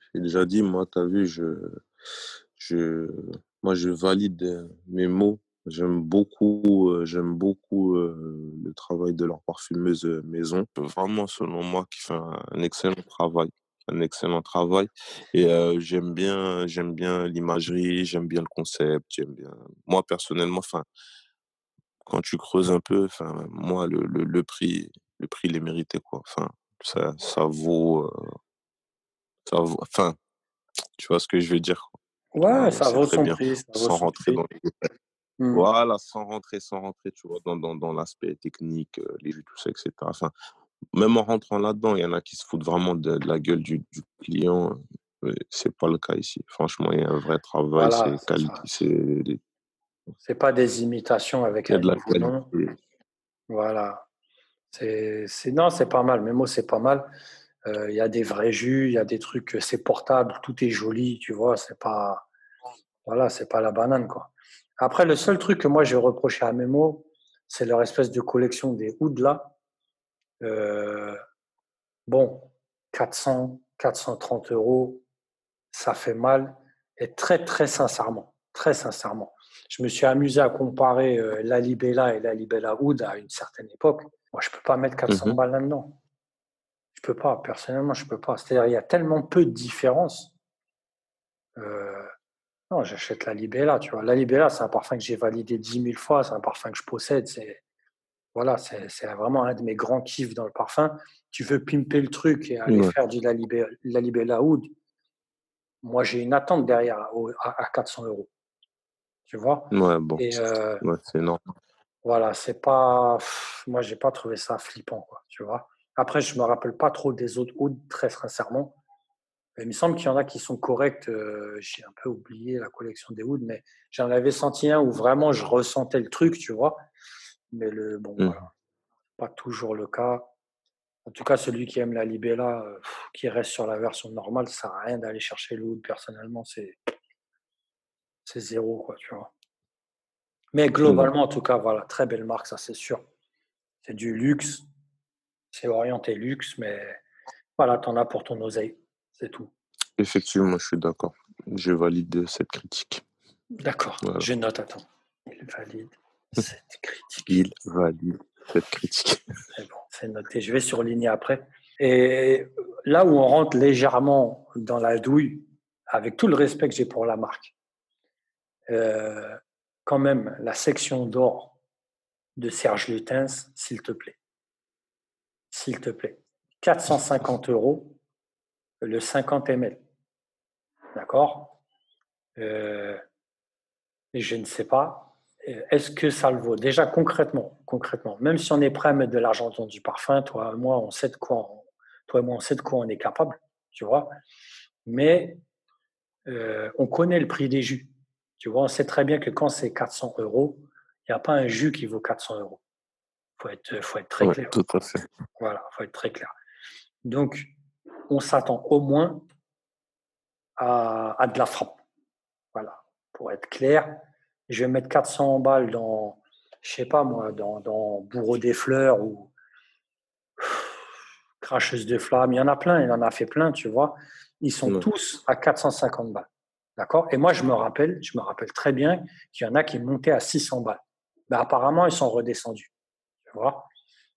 Je l'ai déjà dit, moi, tu as vu, je, je, moi, je valide mes mots. J'aime beaucoup, euh, j'aime beaucoup euh, le travail de leur parfumeuse maison. Vraiment, selon moi, qui fait un, excellent travail un excellent travail et euh, j'aime bien j'aime bien l'imagerie j'aime bien le concept j'aime bien moi personnellement enfin quand tu creuses un peu enfin moi le, le prix le prix il est mérité quoi. Enfin, ça, ça vaut, euh, ça vaut, enfin, tu vois ce que je veux dire. Ouais, ça vaut son prix. sans rentrer dans les mmh. Voilà, sans rentrer, sans rentrer, tu vois, dans, dans, dans l'aspect technique, euh, les vues, tout ça, etc. Enfin, même en rentrant là-dedans, il y en a qui se foutent vraiment de, la gueule du, du client. C'est pas le cas ici. Franchement, il y a un vrai travail, c'est qualité, c'est pas des imitations avec un de la qualité. Voilà. C'est, non, c'est pas mal. Memo, c'est pas mal. Euh, il y a des vrais jus, il y a des trucs, c'est portable, tout est joli, tu vois. C'est pas, voilà, c'est pas la banane, quoi. Après, le seul truc que moi j'ai reproché à Memo, c'est leur espèce de collection des hoods là. Euh, bon, 400, 430 euros, ça fait mal. Et très, très sincèrement, très sincèrement, je me suis amusé à comparer euh, la Libella et la Libella Hood à une certaine époque. Moi, je ne peux pas mettre 400 mmh balles là-dedans. Je peux pas, personnellement, je ne peux pas. C'est-à-dire, il y a tellement peu de différence. Euh, non, j'achète la Libella, tu vois. La Libella, c'est un parfum que j'ai validé 10 000 fois, c'est un parfum que je possède. C'est voilà, c'est vraiment un de mes grands kiffs dans le parfum. Tu veux pimper le truc et aller faire du la Libella, la Libella Oud. Moi, j'ai une attente derrière à, 400 euros. Tu vois? Ouais, bon. Euh, ouais, c'est énorme. Voilà, c'est pas. Moi, j'ai pas trouvé ça flippant, quoi, tu vois. Après, je me rappelle pas trop des autres hoods, très sincèrement. Il me semble qu'il y en a qui sont corrects. Euh, j'ai un peu oublié la collection des hoods, mais j'en avais senti un où vraiment je ressentais le truc, tu vois. Mais le bon, mmh. voilà, pas toujours le cas. En tout cas, celui qui aime la Libella, euh, qui reste sur la version normale, ça sert à rien d'aller chercher le hood. Personnellement, c'est c'est zéro, quoi, tu vois. Mais globalement, en tout cas, voilà, très belle marque, ça c'est sûr. C'est du luxe, c'est orienté luxe, mais voilà, t'en as pour ton oseille, c'est tout. Effectivement, je suis d'accord. Je valide cette critique. D'accord, je note, attends. Il valide cette critique. Il valide cette critique. C'est bon, c'est noté. Je vais surligner après. Et là où on rentre légèrement dans la douille, avec tout le respect que j'ai pour la marque, euh, quand même la section d'or de Serge Lutens, s'il te plaît. S'il te plaît. 450 euros, le 50 ml. D'accord? Euh, Je ne sais pas. Euh, est-ce que ça le vaut? Déjà concrètement, concrètement, même si on est prêt à mettre de l'argent dans du parfum, toi et moi, on sait de quoi on, toi et moi, on sait de quoi on est capable, tu vois? Mais euh, on connaît le prix des jus. Tu vois, on sait très bien que quand c'est 400 euros, il n'y a pas un jus qui vaut 400 euros. Il faut être, faut être très clair. Tout à fait. Voilà, il faut être très clair. Donc, on s'attend au moins à, de la frappe. Voilà, pour être clair. Je vais mettre 400 balles dans, je sais pas moi, dans, dans Bourreau des fleurs ou Cracheuse de flammes. Il y en a plein, il en a fait plein, tu vois. Ils sont tous à 450 balles. D'accord? Et moi, je me rappelle, je me rappelle très bien qu'il y en a qui montaient à 600 balles. Mais apparemment, ils sont redescendus. Tu vois?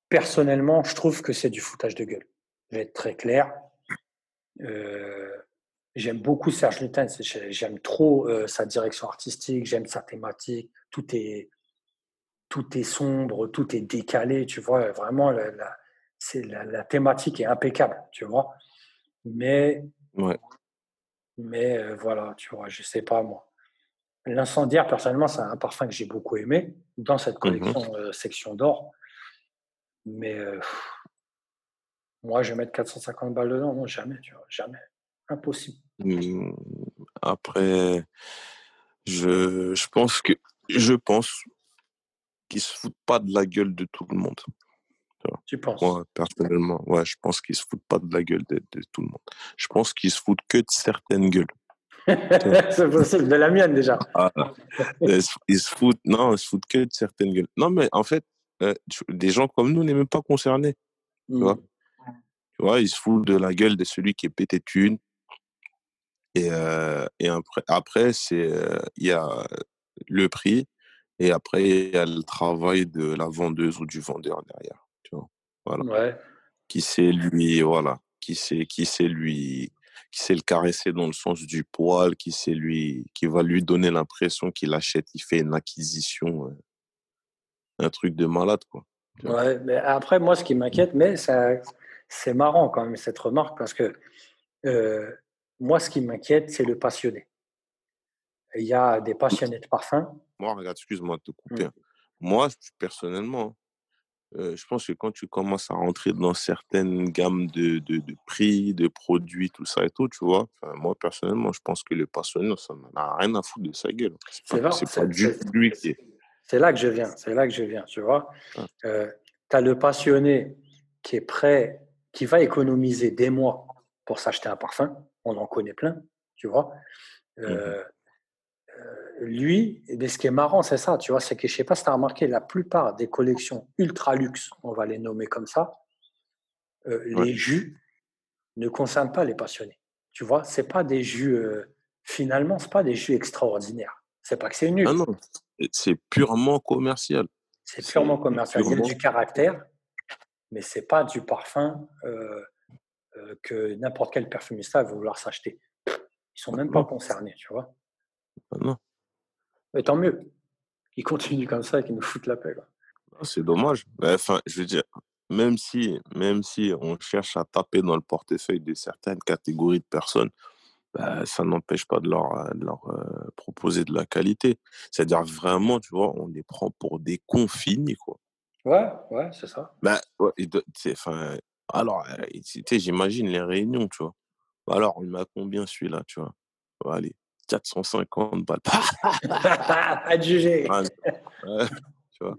Personnellement, je trouve que c'est du foutage de gueule. je vais être très clair. j'aime beaucoup Serge Lutens. J'aime trop sa direction artistique, j'aime sa thématique. Tout est, tout est sombre, tout est décalé, tu vois. Vraiment, la, la, thématique est impeccable, tu vois. Mais, ouais. Mais voilà, tu vois, je sais pas moi. L'incendiaire, personnellement, c'est un parfum que j'ai beaucoup aimé dans cette mmh collection section d'or. Mais moi, je vais mettre 450 balles dedans. Non, jamais, tu vois, jamais. Impossible. Mmh, après, je, je pense que je pense qu'ils se foutent pas de la gueule de tout le monde. Tu penses? Moi, personnellement, ouais, je pense qu'ils se foutent pas de la gueule de, tout le monde. Je pense qu'ils se foutent que de certaines gueules. c'est possible, de la mienne déjà. Ah, ils se foutent, non, ils se foutent que de certaines gueules. Non, mais en fait, euh, des gens comme nous n'est même pas concernés. Tu, vois? Mmh. tu vois, ils se foutent de la gueule de celui qui est pété une. Et, euh, et après, après c'est euh, il y a le prix et après il y a le travail de la vendeuse ou du vendeur derrière. Voilà. Ouais. Qui sait lui, voilà, qui sait, qui sait lui, qui sait le caresser dans le sens du poil, qui sait lui, qui va lui donner l'impression qu'il achète, il fait une acquisition un truc de malade, quoi. Ouais, mais après, moi, ce qui m'inquiète, mais c'est marrant quand même cette remarque parce que euh, moi, ce qui m'inquiète, c'est le passionné. Il y a des passionnés de parfum. Moi, regarde, excuse-moi de te couper. Mmh. Hein. Moi, personnellement, euh, je pense que quand tu commences à rentrer dans certaines gammes de, de, de, prix, de produits, tout ça et tout, tu vois, moi, personnellement, je pense que le passionné, ça n'a rien à foutre de sa gueule. C'est pas, pas du lui qui est c'est là que je viens, c'est là que je viens, tu vois. Euh, tu as le passionné qui est prêt, qui va économiser des mois pour s'acheter un parfum. On en connaît plein, tu vois. Euh, mmh lui, et ce qui est marrant, c'est ça, tu vois, c'est que je sais pas si tu as remarqué, la plupart des collections ultra luxe, on va les nommer comme ça, les jus ne concernent pas les passionnés. Tu vois, c'est pas des jus, finalement, c'est pas des jus extraordinaires. C'est pas que c'est nul. Ah non, c'est purement commercial. C'est purement commercial. Il y a du caractère, mais c'est pas du parfum euh, euh, que n'importe quel perfumiste va vouloir s'acheter. Ils sont même pas concernés, tu vois. Ah non. Mais tant mieux. Ils continuent comme ça et qu'ils nous foutent la paix. Ah, c'est dommage. Enfin, je veux dire, même si, même si on cherche à taper dans le portefeuille de certaines catégories de personnes, bah, ça n'empêche pas de leur, euh, leur euh, proposer de la qualité. C'est-à-dire vraiment, tu vois, on les prend pour des confines, quoi. Ouais, ouais, c'est ça. Bah, ouais, enfin, alors, euh, j'imagine les réunions, tu vois. Bah, alors, il m'a combien celui-là, tu vois? Allez, 450 balles. à juger. tu vois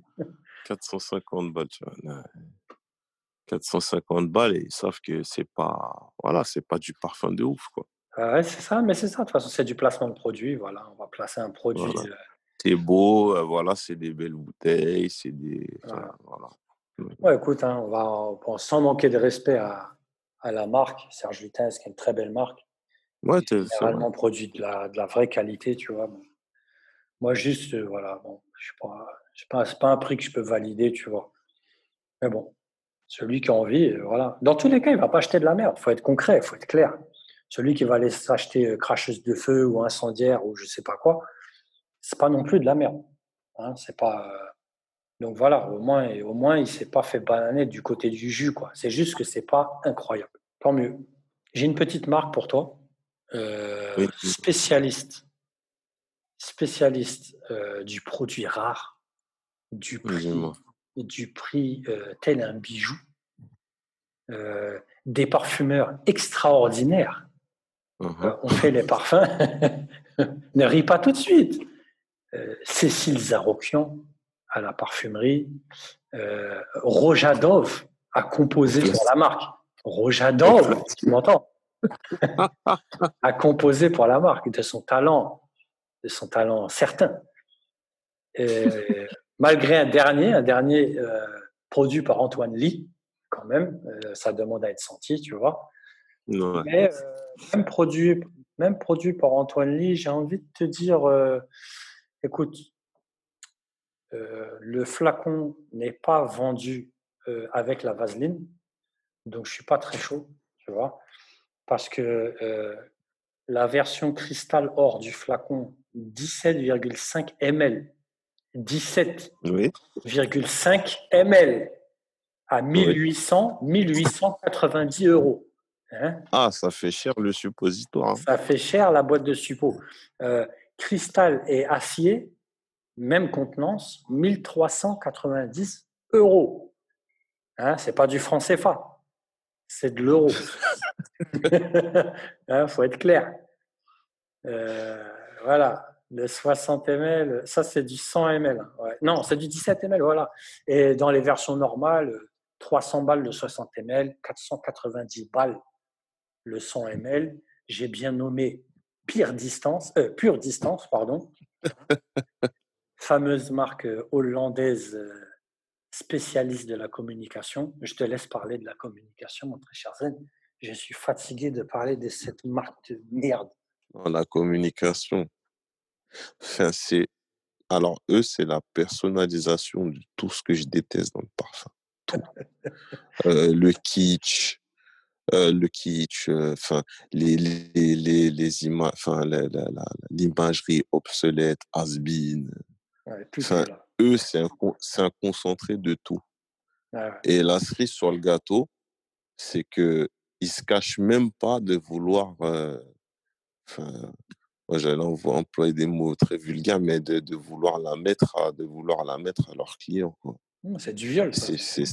450 balles, tu vois. 450 balles et ils savent que c'est pas, voilà, c'est pas du parfum de ouf, quoi. Ouais, c'est ça, mais c'est ça. De toute façon, c'est du placement de produit. Voilà, on va placer un produit. Euh c'est beau, euh, voilà, c'est des belles bouteilles, c'est des. voilà. Ouais, écoute, hein, on va, sans manquer de respect à, à la marque, Serge Vitesse, qui est une très belle marque. Ouais, c'est vraiment produit de la, de la, vraie qualité, tu vois. Moi, juste, euh, voilà, bon, je sais pas, pas, c'est pas un prix que je peux valider, tu vois. Mais bon, celui qui a envie, voilà. Dans tous les cas, il va pas acheter de la merde. Il faut être concret, il faut être clair. Celui qui va aller s'acheter euh, cracheuse de feu ou incendiaire ou je sais pas quoi, c'est pas non plus de la merde. Hein, c'est pas. Euh, donc voilà, au moins, au moins il s'est pas fait bananer du côté du jus, quoi. C'est juste que c'est pas incroyable. Tant mieux. J'ai une petite marque pour toi, euh, spécialiste, spécialiste du produit rare, du prix, du prix tel un bijou, des parfumeurs extraordinaires euh, uh-huh. on fait les parfums. ne ris pas tout de suite. Euh, Cécile Zarokian à la parfumerie. Euh, Rojadov a composé pour la marque. Rojadov, tu m'entends? A composé pour la marque de son talent, de son talent certain. malgré un dernier, un dernier produit par Antoine Lee, quand même, ça demande à être senti, tu vois. Mais euh, même, produit, même produit par Antoine Lee, j'ai envie de te dire, euh, écoute, euh, le flacon n'est pas vendu avec la vaseline, Donc, je suis pas très chaud, tu vois, parce que euh, la version cristal or du flacon, 17,5 ml. 17,5 ml à 1800, 1890 euros. Hein. ah, ça fait cher le suppositoire. Hein. Ça fait cher la boîte de suppo. Euh, cristal et acier, même contenance, 1390 euros. Hein, c'est pas du franc CFA, c'est de l'euro. Il hein, faut être clair. Euh, voilà, le 60 ml, ça c'est du 100 ml. Non, c'est du 17 ml, voilà. Et dans les versions normales, 300 balles le 60 ml, 490 balles le 100 ml. J'ai bien nommé pire distance, euh, pure distance, pardon. Fameuse marque hollandaise euh, spécialiste de la communication. Je te laisse parler de la communication, mon très cher Zen. Je suis fatigué de parler de cette marque de merde. La communication. Enfin, c'est. Alors, eux, c'est la personnalisation de tout ce que je déteste dans le parfum. Tout. Euh, le kitsch, euh, le kitsch, euh, enfin les les les, les images, enfin l'imagerie obsolète, has-been. enfin, eux, c'est un un concentré de tout. Et la cerise sur le gâteau, c'est que ils se cachent même pas de vouloir. Euh, enfin, moi, j'allais employer des mots très vulgaires, mais de, de, vouloir la mettre à, de vouloir la mettre à leurs clients. C'est du viol. C'est,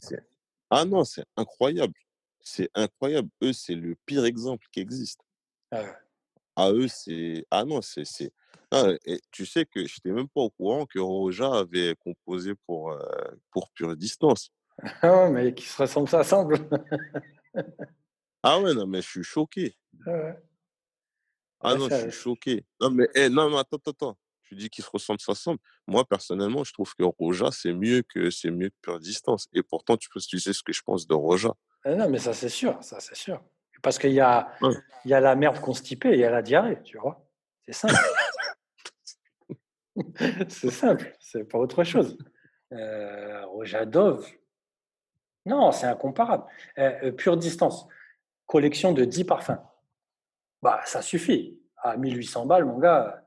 Ah non, c'est incroyable. C'est incroyable. Eux, c'est le pire exemple qui existe. Ah À eux, c'est. Ah non, c'est. c'est... Ah, et tu sais que je n'étais même pas au courant que Roja avait composé pour, euh, pour Pure Distance. Ah, mais qui se ressemble, ça semble. ah ouais, non, mais je suis choqué. Ah, ah non, je suis choqué. Non, mais, eh, non, mais attends, attends, attends. Tu dis qu'ils se ressemblent, ça semble. Moi, personnellement, je trouve que Roja, c'est mieux que c'est mieux que Pure Distance. Et pourtant, tu, peux, tu sais ce que je pense de Roja. Ah non, mais ça, c'est sûr. Ça, c'est sûr. Parce qu'il y a, il y a la merde constipée et il y a la diarrhée, tu vois. C'est simple. c'est simple. C'est pas autre chose. Euh, Roja Dove. Non, c'est incomparable. Euh, euh, pure distance. Collection de 10 parfums. Bah, ça suffit. À 1800 balles, mon gars,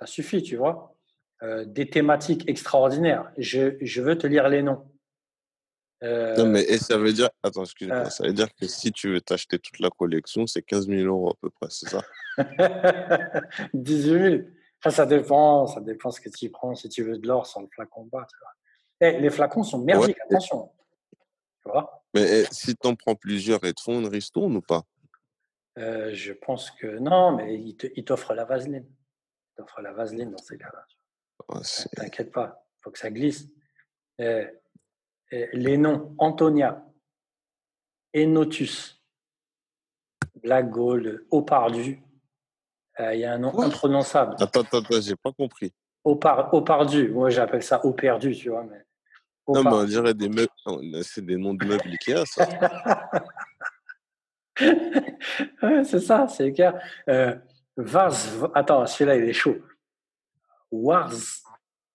ça suffit, tu vois. des thématiques extraordinaires. Je, je veux te lire les noms. Non, mais et ça veut dire, attends, excuse-moi, ça veut dire que si tu veux t'acheter toute la collection, c'est 15 000 euros à peu près, c'est ça? 18 000. Ça dépend, ça dépend ce que tu prends. Si tu veux de l'or sans le flacon bas, tu vois. Eh, les flacons sont merdiques, attention. Tu vois? Mais eh, si tu en prends plusieurs, ils te font une ristourne ou pas? Euh, Je pense que non, mais ils t'offrent la vaseline. Ils t'offrent la vaseline dans ces cas-là. T'inquiète pas, il faut que ça glisse. Eh, les noms Antonia, Enotus, Black Gold, Opardu. Euh, il y a un nom imprononçable. Attends, attends, attends, j'ai pas compris. Opar, Opardu, moi j'appelle ça Operdu, tu vois. Mais... Non, mais on dirait des meubles, c'est des noms de meubles Ikea, ça. c'est ça, c'est Ikea. Euh, Vars, attends, celui-là il est chaud. Wars,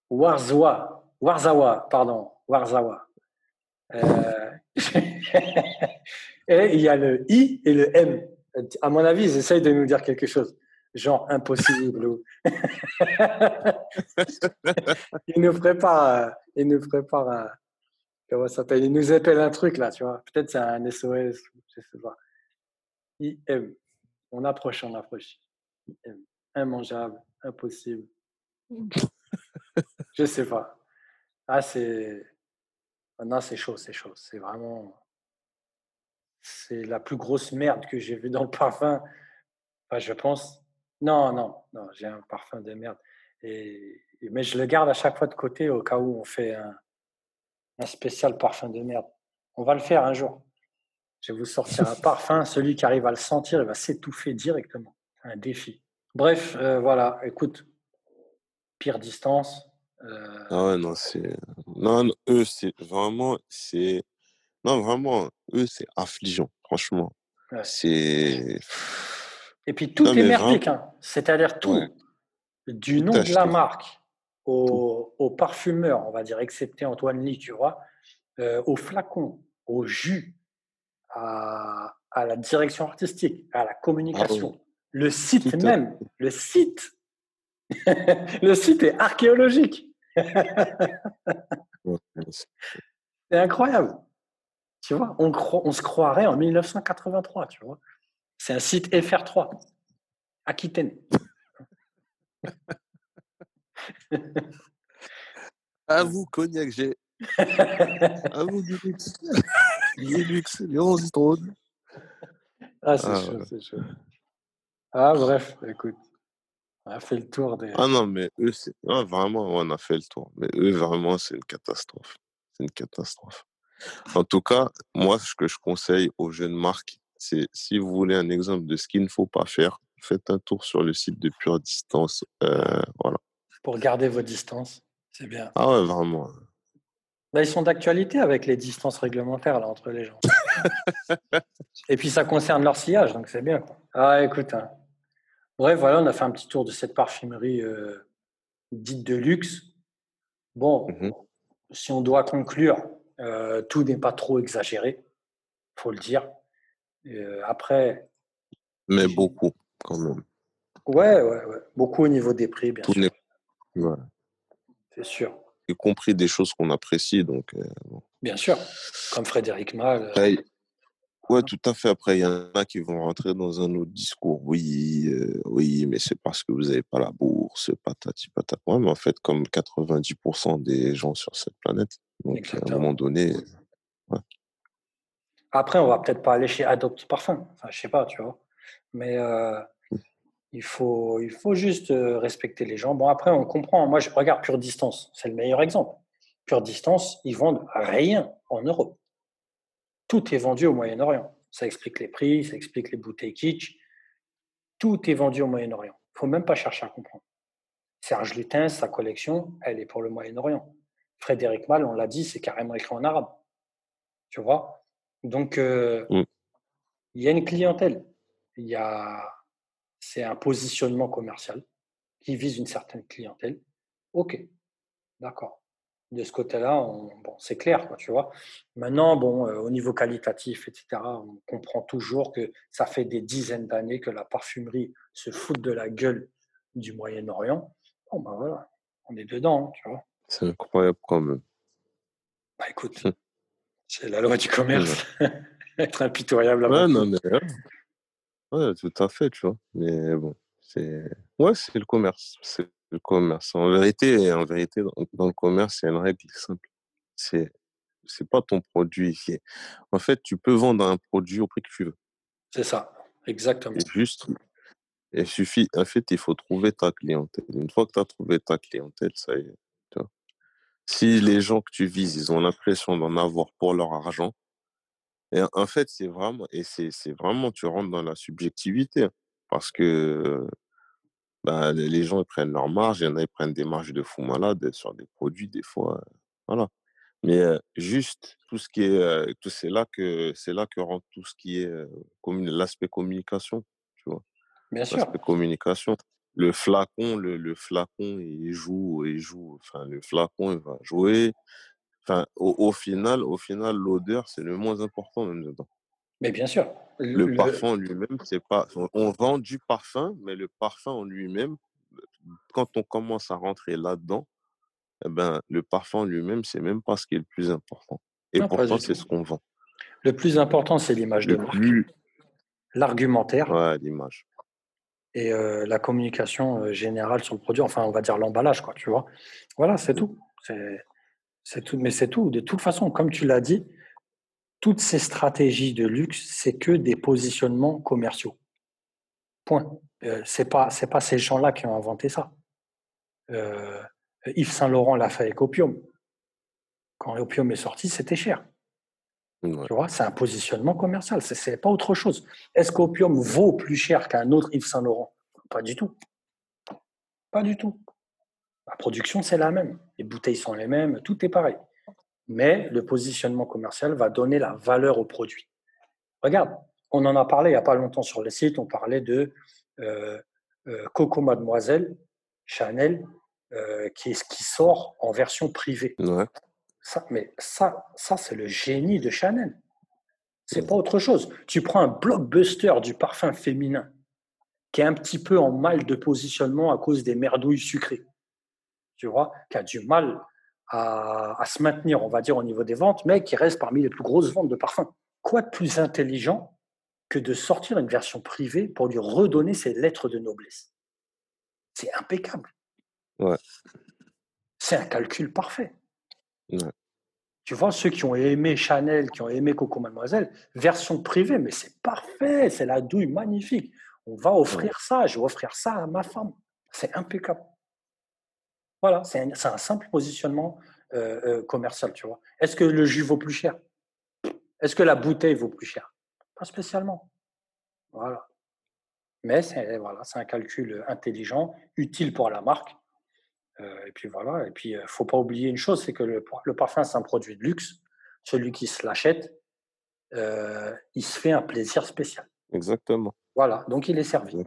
Warzawa, Warzawa, pardon, Warzawa. Euh, et il y a le I et le M. À mon avis, ils essayent de nous dire quelque chose. Genre impossible. ou... ils nous préparent, ils nous préparent un, comment ça s'appelle? Ils nous appellent un truc là, tu vois. Peut-être c'est un SOS, je sais pas. IM. On approche, on approche. IM. Immangeable, impossible. je sais pas. Ah, c'est non, c'est chaud, c'est chaud. C'est vraiment. C'est la plus grosse merde que j'ai vue dans le parfum. Enfin, je pense. Non, non, non, j'ai un parfum de merde. Et... Mais je le garde à chaque fois de côté au cas où on fait un, un spécial parfum de merde. On va le faire un jour. Je vais vous sortir un parfum. Celui qui arrive à le sentir, il va s'étouffer directement. Un défi. Bref, euh, voilà. Écoute, pire distance, euh, ah ouais, non, c'est. Non, eux, c'est vraiment. c'est Non, vraiment, eux, c'est affligeant, franchement. C'est. Et puis tout est merdique, hein. c'est-à-dire tout. Du nom de la marque au, au, parfumeur, on va dire, excepté Antoine Lee, tu vois, euh, au flacon, au jus, à, la direction artistique, à la communication. Ah le site même, le site, le site est archéologique. C'est incroyable. Tu vois, on, on, se croirait en 1983, tu vois. C'est un site FR3, Aquitaine. à vous, Cognac, j'ai. à vous, du luxe. Du luxe, Ah, c'est ah, chaud, c'est chaud. Ah, bref, écoute. On a fait le tour des. Ah non, mais eux, c'est. vraiment, on a fait le tour. Mais eux, vraiment, c'est une catastrophe. C'est une catastrophe. En tout cas, moi, ce que je conseille aux jeunes marques, c'est si vous voulez un exemple de ce qu'il ne faut pas faire, faites un tour sur le site de Pure Distance. Euh, voilà. Pour garder vos distances, c'est bien. Ah ouais, vraiment. Là, ils sont d'actualité avec les distances réglementaires là, entre les gens. Et puis, ça concerne leur sillage, donc c'est bien. Ah, écoute. Hein. Bref, voilà, on a fait un petit tour de cette parfumerie euh, dite de luxe. Bon, mmh si on doit conclure, euh, tout n'est pas trop exagéré, faut le dire. Euh, après. Mais beaucoup, quand même. Ouais, ouais, ouais. Beaucoup au niveau des prix, bien sûr. C'est sûr. Y compris des choses qu'on apprécie, donc. Bien sûr, comme Frédéric Mal. Ouais, tout à fait. Après, il y en a qui vont rentrer dans un autre discours. Oui, euh, oui, mais c'est parce que vous n'avez pas la bourse, patati patata. Ouais, mais en fait, comme 90% des gens sur cette planète. Donc, à un moment donné. Après, on va peut-être pas aller chez Adopt Parfum. Enfin, je sais pas, tu vois. Mais euh, mmh. il, faut, il faut juste euh, respecter les gens. Bon, après, on comprend. Moi, je regarde Pure Distance. C'est le meilleur exemple. Pure Distance, ils vendent rien en Europe tout est vendu au Moyen-Orient. Ça explique les prix, ça explique les bouteilles kitsch. Tout est vendu au Moyen-Orient. Il ne faut même pas chercher à comprendre. Serge Lutens, sa collection, elle est pour le Moyen-Orient. Frédéric Mal, on l'a dit, c'est carrément écrit en arabe. Tu vois? Donc, euh, mm. il y a une clientèle. Il y a, c'est un positionnement commercial qui vise une certaine clientèle. OK, d'accord de ce côté-là, bon, c'est clair, quoi, tu vois. Maintenant, bon, euh, au niveau qualitatif, etc., on comprend toujours que ça fait des dizaines d'années que la parfumerie se fout de la gueule du Moyen-Orient. Bon, ben voilà, on est dedans, tu vois. C'est incroyable quand même. Bah écoute, hum. C'est la loi du commerce. Être impitoyable. Ouais, non, mais, ouais, tout à fait, tu vois. Mais bon, c'est ouais, c'est le commerce. C'est le commerce. En vérité, en vérité, dans, le commerce, il y a une règle simple. C'est, c'est pas ton produit. En fait, tu peux vendre un produit au prix que tu veux. C'est ça, exactement. Juste, il suffit, en fait, il faut trouver ta clientèle. Une fois que tu as trouvé ta clientèle, ça y est. Si les gens que tu vises, ils ont l'impression d'en avoir pour leur argent, et en fait, c'est vraiment, et c'est, c'est vraiment, tu rentres dans la subjectivité. Hein, parce que bah, les gens ils prennent leur marge, il y en a qui prennent des marges de fou malade sur des produits des fois, voilà. Mais juste tout ce qui est, tout c'est là que c'est là que rentre tout ce qui est l'aspect communication, tu vois? Bien sûr. L'aspect communication. Le flacon, le, le, flacon, il joue, il joue. Enfin, le flacon, il va jouer. Enfin, au, au final, au final, l'odeur, c'est le moins important même dedans. Mais bien sûr. Le, parfum lui-même, c'est pas. On vend du parfum, mais le parfum en lui-même, quand on commence à rentrer là-dedans, eh ben, le parfum lui-même, c'est même pas ce qui est le plus important. Et pourtant, c'est ce qu'on vend. Le plus important, c'est l'image de marque. L'argumentaire. Ouais, l'image. Et euh, la communication euh, générale sur le produit, enfin, on va dire l'emballage, quoi, tu vois. Voilà, c'est mmh. tout. C'est tout. Mais c'est tout. De toute façon, comme tu l'as dit, toutes ces stratégies de luxe, c'est que des positionnements commerciaux. Point. Euh, c'est pas c'est pas ces gens-là qui ont inventé ça. Euh, Yves Saint Laurent l'a fait avec Opium. Quand l'opium est sorti, c'était cher. Tu vois, c'est un positionnement commercial. C'est, n'est pas autre chose. Est-ce qu'Opium vaut plus cher qu'un autre Yves Saint Laurent? Pas du tout. Pas du tout. La production, c'est la même. Les bouteilles sont les mêmes. Tout est pareil mais le positionnement commercial va donner la valeur au produit. Regarde, on en a parlé il n'y a pas longtemps sur le site, on parlait de euh, euh, Coco Mademoiselle, Chanel, euh, qui, qui sort en version privée. Ça, mais ça, ça c'est le génie de Chanel. C'est pas autre chose. Tu prends un blockbuster du parfum féminin qui est un petit peu en mal de positionnement à cause des merdouilles sucrées. Tu vois, qui a du mal à, se maintenir, on va dire, au niveau des ventes, mais qui reste parmi les plus grosses ventes de parfums. Quoi de plus intelligent que de sortir une version privée pour lui redonner ses lettres de noblesse? C'est impeccable. Ouais. C'est un calcul parfait. Ouais. Tu vois, ceux qui ont aimé Chanel, qui ont aimé Coco Mademoiselle, version privée, mais c'est parfait, c'est la douille magnifique. On va offrir ça, je vais offrir ça à ma femme. C'est impeccable. Voilà, c'est un, simple positionnement euh, euh, commercial, tu vois. Est-ce que le jus vaut plus cher? Est-ce que la bouteille vaut plus cher? Pas spécialement. Voilà. Mais c'est voilà, un calcul intelligent, utile pour la marque. Euh, et puis voilà. Et puis, il ne faut pas oublier une chose, c'est que le, parfum, c'est un produit de luxe. Celui qui se l'achète, il se fait un plaisir spécial. Exactement. Voilà, donc il est servi.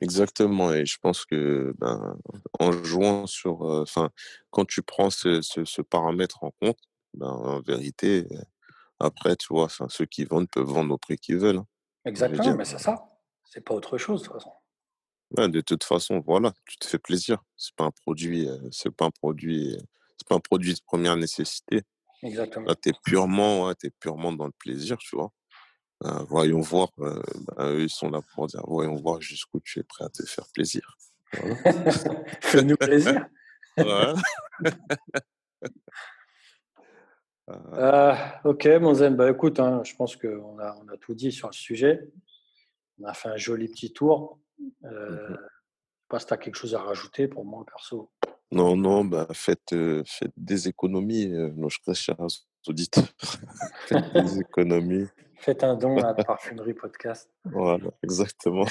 Exactement, et je pense que ben, en jouant sur, enfin, quand tu prends ce, ce, paramètre en compte, ben, en vérité, après, tu vois, ceux qui vendent peuvent vendre au prix qu'ils veulent. Hein, Exactement, mais c'est ça. C'est pas autre chose de toute façon. De toute façon, voilà, tu te fais plaisir. C'est pas un produit, c'est pas un produit, c'est pas un produit de première nécessité. Exactement. Là, t'es purement, es purement dans le plaisir, tu vois. Euh, voyons voir, euh, ben, eux, ils sont là pour dire, voyons voir jusqu'où tu es prêt à te faire plaisir. Fais-nous plaisir. Euh, ok, mon zen, bah, écoute, hein, je pense qu'on a, on a tout dit sur le sujet. On a fait un joli petit tour. Euh, mmh sais pas si tu as quelque chose à rajouter pour moi, perso. Non, non, bah, faites, faites des économies, nos chers auditeurs. faites des économies. Faites un don à la Parfumerie Podcast. Voilà, exactement.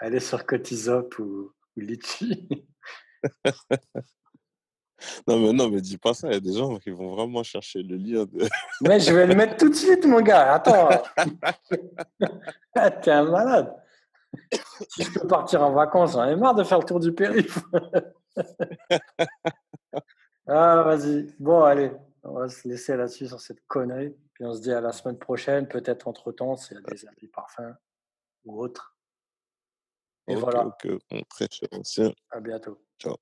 Allez sur Cotisop ou, ou Litchi. non, mais non, mais dis pas ça. Il y a des gens qui vont vraiment chercher le lien. De... mais je vais le mettre tout de suite, mon gars. Attends. T'es un malade. Si je peux partir en vacances, j'en ai marre de faire le tour du périph'. ah, vas-y. Bon, allez. On va se laisser là-dessus sur cette connerie. Puis on se dit à la semaine prochaine, peut-être entre-temps, s'il y a des habits parfums ou autres. Et voilà. cher. À bientôt. Ciao.